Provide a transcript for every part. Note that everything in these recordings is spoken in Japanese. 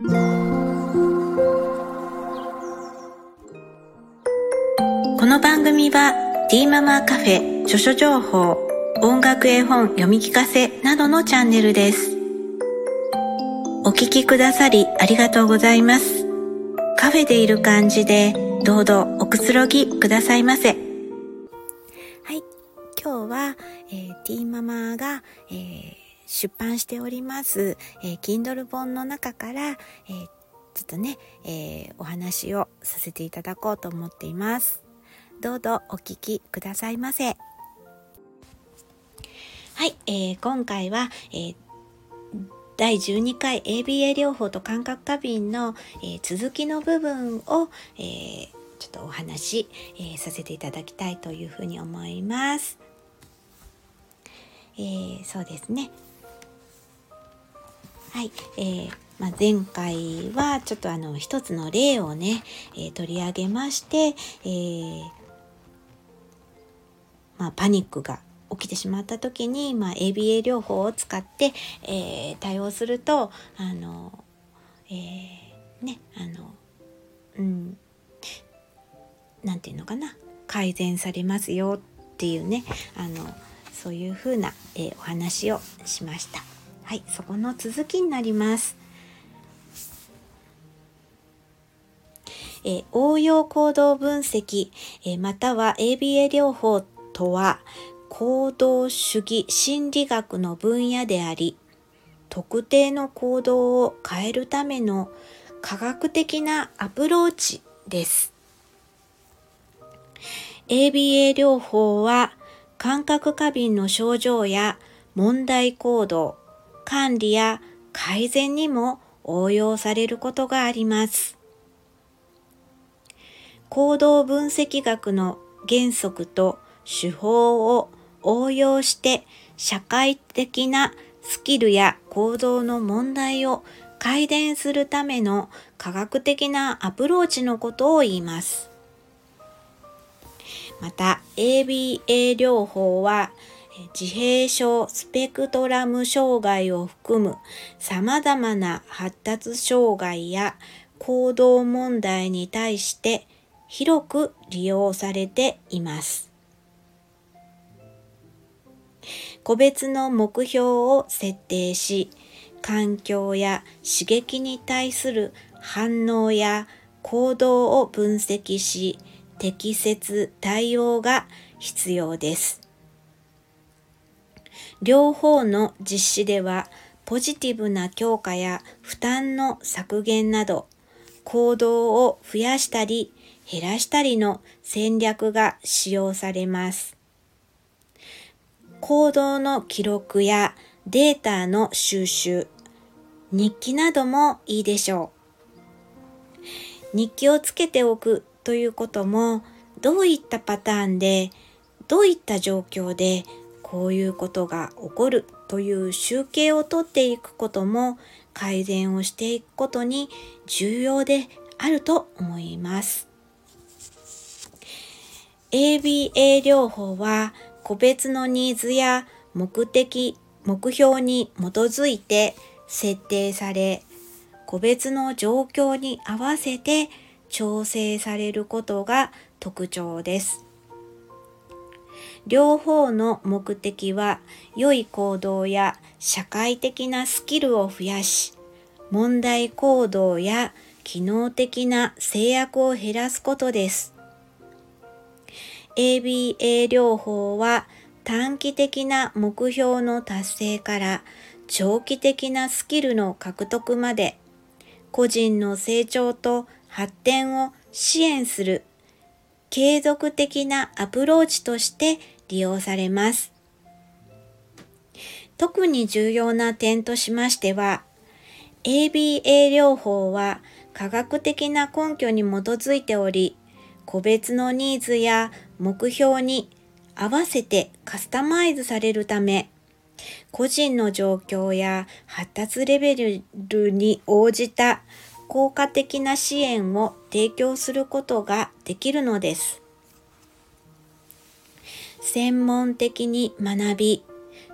この番組は D ママカフェ著書情報音楽絵本読み聞かせなどのチャンネルです。お聞きくださりありがとうございます。カフェでいる感じでどうぞおくつろぎくださいませ。はい。今日は、えー、ママが、えー、出版しております、えー、Kindle 本の中から、えー、ちょっとね、えー、お話をさせていただこうと思っていますどうぞお聞きくださいませはい、えー、今回は、えー第12回 ABA 療法と感覚過敏の、えー、続きの部分を、えー、ちょっとお話、えー、させていただきたいというふうに思います。えー、そうですね。はい、えーまあ、前回はちょっとあの一つの例をね、えー、取り上げまして、えーまあ、パニックが起きてしまった時に、まあ、ABA 療法を使って、えー、対応するとあの、えー、ねあのうんなんていうのかな改善されますよっていうねあのそういうふうな、えー、お話をしました。はい、そこの続きになります。え、応用行動分析、え、または ABA 療法とは行動主義心理学の分野であり、特定の行動を変えるための科学的なアプローチです。ABA 療法は感覚過敏の症状や問題行動、管理や改善にも応用されることがあります。行動分析学の原則と手法を応用して社会的なスキルや行動の問題を改善するための科学的なアプローチのことを言います。また ABA 療法は自閉症スペクトラム障害を含む様々な発達障害や行動問題に対して広く利用されています。個別の目標を設定し、環境や刺激に対する反応や行動を分析し、適切対応が必要です。両方の実施では、ポジティブな強化や負担の削減など、行動を増やしたり減らしたりの戦略が使用されます。行動の記録やデータの収集、日記などもいいでしょう。日記をつけておくということも、どういったパターンで、どういった状況でこういうことが起こるという集計をとっていくことも改善をしていくことに重要であると思います。ABA 療法は個別のニーズや目的、目標に基づいて設定され、個別の状況に合わせて調整されることが特徴です。両方の目的は良い行動や社会的なスキルを増やし、問題行動や機能的な制約を減らすことです。ABA 療法は短期的な目標の達成から長期的なスキルの獲得まで個人の成長と発展を支援する継続的なアプローチとして利用されます。特に重要な点としましては、ABA 療法は科学的な根拠に基づいており、個別のニーズや目標に合わせてカスタマイズされるため、個人の状況や発達レベルに応じた効果的な支援を提供することができるのです。専門的に学び、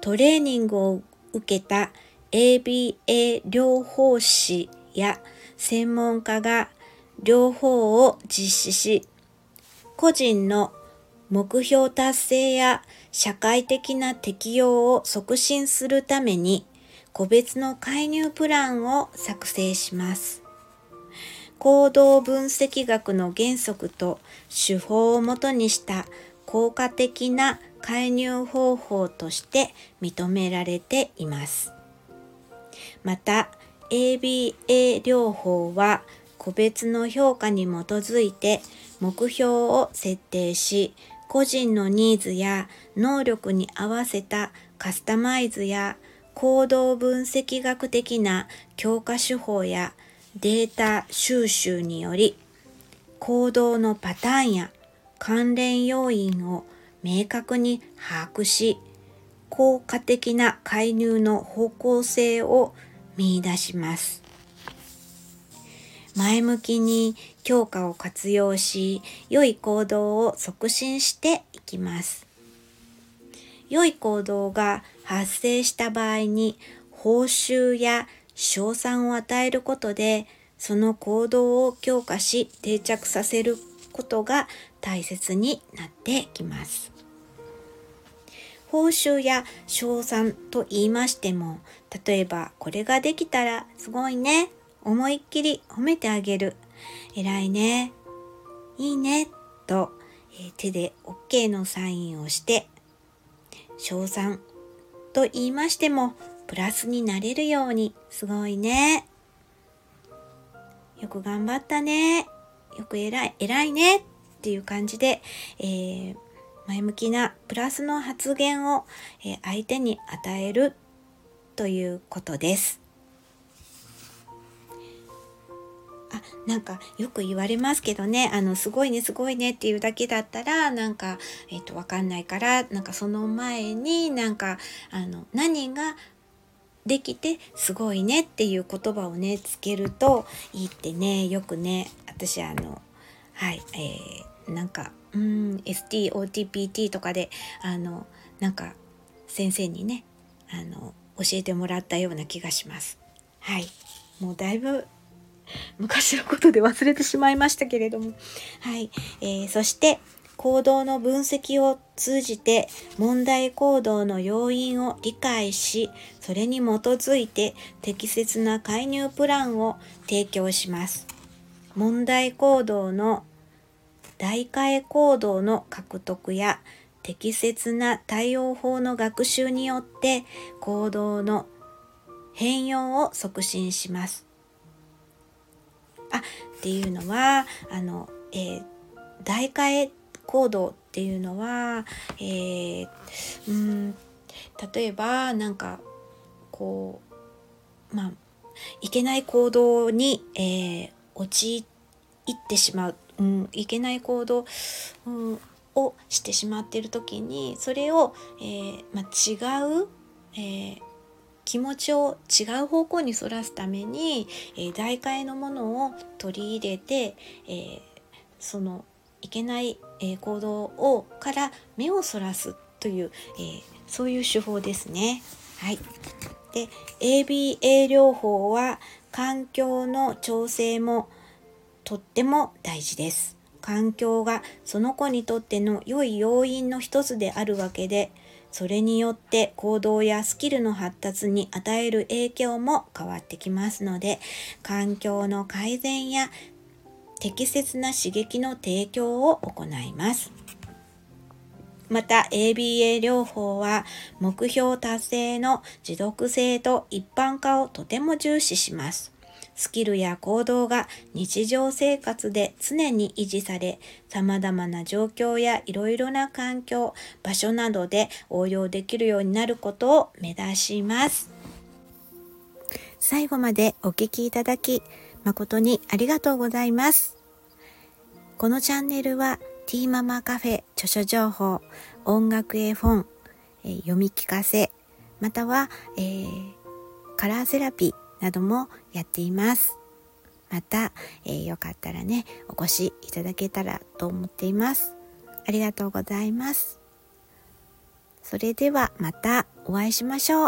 トレーニングを受けた ABA 療法士や専門家が両方を実施し、個人の目標達成や社会的な適用を促進するために個別の介入プランを作成します。行動分析学の原則と手法をもとにした効果的な介入方法として認められています。また ABA 療法は個別の評価に基づいて目標を設定し個人のニーズや能力に合わせたカスタマイズや行動分析学的な強化手法やデータ収集により行動のパターンや関連要因を明確に把握し効果的な介入の方向性を見出します。前向きに強化を活用し、良い行動を促進していきます。良い行動が発生した場合に報酬や賞賛を与えることでその行動を強化し定着させることが大切になってきます。報酬や賞賛と言いましても例えばこれができたらすごいね思いっきり褒めてあげる。偉いねいいねと、え、手で OK のサインをして賞賛と言いましてもプラスになれるようにすごいね。よく頑張ったね。よく偉い偉いねっていう感じで、えー、前向きなプラスの発言を、えー、相手に与えるということです。あなんかよく言われますけどねあのすごいねすごいねっていうだけだったらなんかえ、ー、とわかんないからなんかその前になんかあの何ができてすごいねっていう言葉をねつけるといいってねよくね私あのはいえー、なんかうん STOTPT とかであのなんか先生にねあの教えてもらったような気がします。はいもうだいぶ昔のことで忘れてしまいましたけれども。はい。えー、そして、行動の分析を通じて問題行動の要因を理解し、それに基づいて適切な介入プランを提供します。問題行動の代替行動の獲得や適切な対応法の学習によって行動の変容を促進します。あっていうのはあの、えー、代替行動っていうのは、えー、うん例えばなんかこうまあいけない行動に、えー、陥ってしまう、うん、いけない行動、うん、をしてしまっている時にそれを、えーまあ、違う、えー、気持ちを違う方向にそらすために、えー、代替のものを取り入れて、えー、そのいけない、えー、行動をから目をそらすという、えー、そういう手法ですね。はい、で ABA 療法は環境の調整もとっても大事です。環境がその子にとっての良い要因の一つであるわけでそれによって行動やスキルの発達に与える影響も変わってきますので環境の改善や適切な刺激の提供を行います。また ABA 療法は目標達成の持続性と一般化をとても重視します。スキルや行動が日常生活で常に維持され、様々な状況やいろいろな環境、場所などで応用できるようになることを目指します。最後までお聴きいただき、誠にありがとうございます。このチャンネルは、ティーママカフェ著書情報、音楽絵本、えー、読み聞かせ、または、えー、カラーセラピー、などもやっています。また、えー、よかったらね、お越しいただけたらと思っています。ありがとうございます。それではまたお会いしましょう。